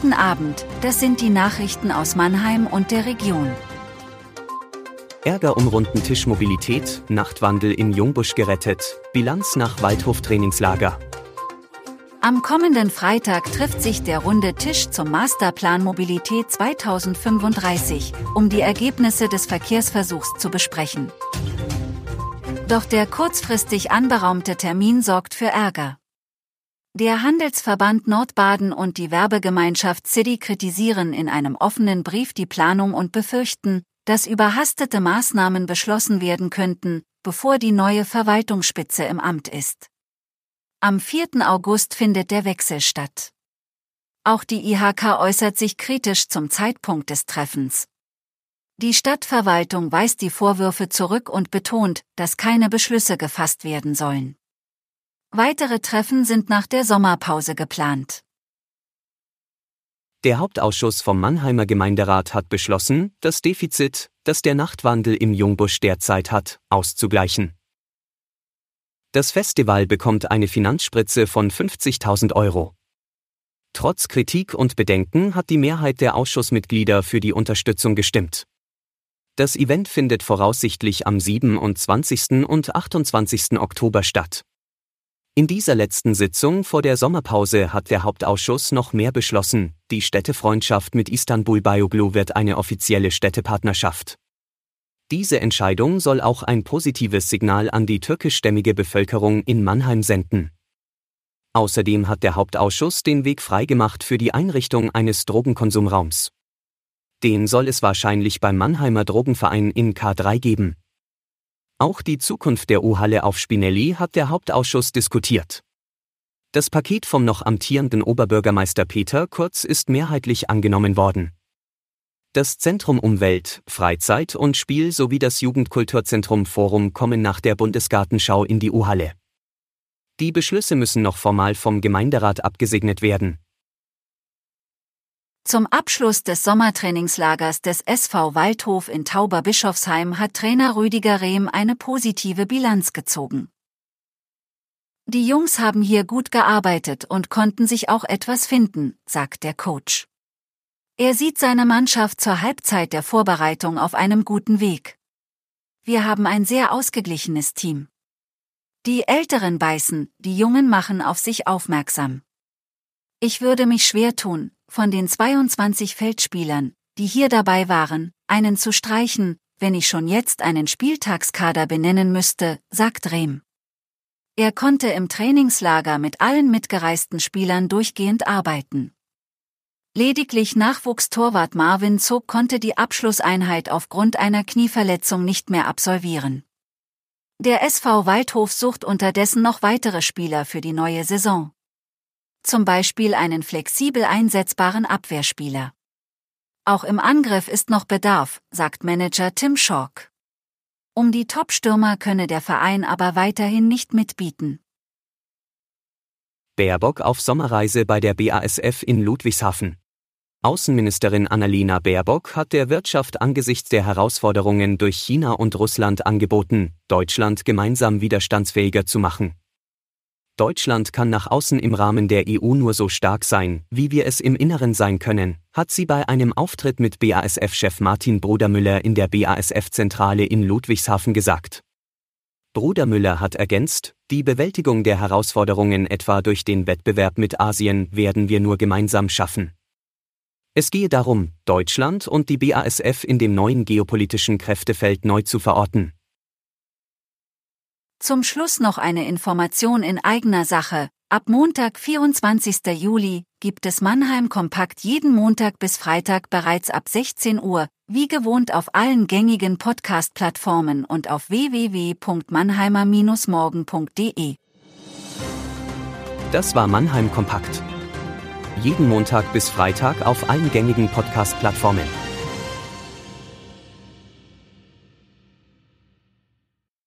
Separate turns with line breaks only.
Guten Abend, das sind die Nachrichten aus Mannheim und der Region.
Ärger um runden Tischmobilität, Nachtwandel in Jungbusch gerettet, Bilanz nach Waldhof-Trainingslager.
Am kommenden Freitag trifft sich der runde Tisch zum Masterplan Mobilität 2035, um die Ergebnisse des Verkehrsversuchs zu besprechen. Doch der kurzfristig anberaumte Termin sorgt für Ärger. Der Handelsverband Nordbaden und die Werbegemeinschaft City kritisieren in einem offenen Brief die Planung und befürchten, dass überhastete Maßnahmen beschlossen werden könnten, bevor die neue Verwaltungsspitze im Amt ist. Am 4. August findet der Wechsel statt. Auch die IHK äußert sich kritisch zum Zeitpunkt des Treffens. Die Stadtverwaltung weist die Vorwürfe zurück und betont, dass keine Beschlüsse gefasst werden sollen. Weitere Treffen sind nach der Sommerpause geplant.
Der Hauptausschuss vom Mannheimer Gemeinderat hat beschlossen, das Defizit, das der Nachtwandel im Jungbusch derzeit hat, auszugleichen. Das Festival bekommt eine Finanzspritze von 50.000 Euro. Trotz Kritik und Bedenken hat die Mehrheit der Ausschussmitglieder für die Unterstützung gestimmt. Das Event findet voraussichtlich am 27. und 28. Oktober statt. In dieser letzten Sitzung vor der Sommerpause hat der Hauptausschuss noch mehr beschlossen, die Städtefreundschaft mit Istanbul Bioglu wird eine offizielle Städtepartnerschaft. Diese Entscheidung soll auch ein positives Signal an die türkischstämmige Bevölkerung in Mannheim senden. Außerdem hat der Hauptausschuss den Weg freigemacht für die Einrichtung eines Drogenkonsumraums. Den soll es wahrscheinlich beim Mannheimer Drogenverein in K3 geben. Auch die Zukunft der U-Halle auf Spinelli hat der Hauptausschuss diskutiert. Das Paket vom noch amtierenden Oberbürgermeister Peter Kurz ist mehrheitlich angenommen worden. Das Zentrum Umwelt, Freizeit und Spiel sowie das Jugendkulturzentrum Forum kommen nach der Bundesgartenschau in die U-Halle. Die Beschlüsse müssen noch formal vom Gemeinderat abgesegnet werden.
Zum Abschluss des Sommertrainingslagers des SV Waldhof in Tauberbischofsheim hat Trainer Rüdiger Rehm eine positive Bilanz gezogen. Die Jungs haben hier gut gearbeitet und konnten sich auch etwas finden, sagt der Coach. Er sieht seine Mannschaft zur Halbzeit der Vorbereitung auf einem guten Weg. Wir haben ein sehr ausgeglichenes Team. Die Älteren beißen, die Jungen machen auf sich aufmerksam. Ich würde mich schwer tun, von den 22 Feldspielern, die hier dabei waren, einen zu streichen, wenn ich schon jetzt einen Spieltagskader benennen müsste, sagt Rehm. Er konnte im Trainingslager mit allen mitgereisten Spielern durchgehend arbeiten. Lediglich Nachwuchstorwart Marvin Zog konnte die Abschlusseinheit aufgrund einer Knieverletzung nicht mehr absolvieren. Der SV Waldhof sucht unterdessen noch weitere Spieler für die neue Saison. Zum Beispiel einen flexibel einsetzbaren Abwehrspieler. Auch im Angriff ist noch Bedarf, sagt Manager Tim Schork. Um die Top-Stürmer könne der Verein aber weiterhin nicht mitbieten.
Baerbock auf Sommerreise bei der BASF in Ludwigshafen. Außenministerin Annalena Baerbock hat der Wirtschaft angesichts der Herausforderungen durch China und Russland angeboten, Deutschland gemeinsam widerstandsfähiger zu machen. Deutschland kann nach außen im Rahmen der EU nur so stark sein, wie wir es im Inneren sein können, hat sie bei einem Auftritt mit BASF-Chef Martin Brudermüller in der BASF-Zentrale in Ludwigshafen gesagt. Brudermüller hat ergänzt, die Bewältigung der Herausforderungen etwa durch den Wettbewerb mit Asien werden wir nur gemeinsam schaffen. Es gehe darum, Deutschland und die BASF in dem neuen geopolitischen Kräftefeld neu zu verorten.
Zum Schluss noch eine Information in eigener Sache. Ab Montag, 24. Juli, gibt es Mannheim Kompakt jeden Montag bis Freitag bereits ab 16 Uhr, wie gewohnt auf allen gängigen Podcast-Plattformen und auf www.mannheimer-morgen.de.
Das war Mannheim Kompakt jeden Montag bis Freitag auf allen gängigen Podcast-Plattformen.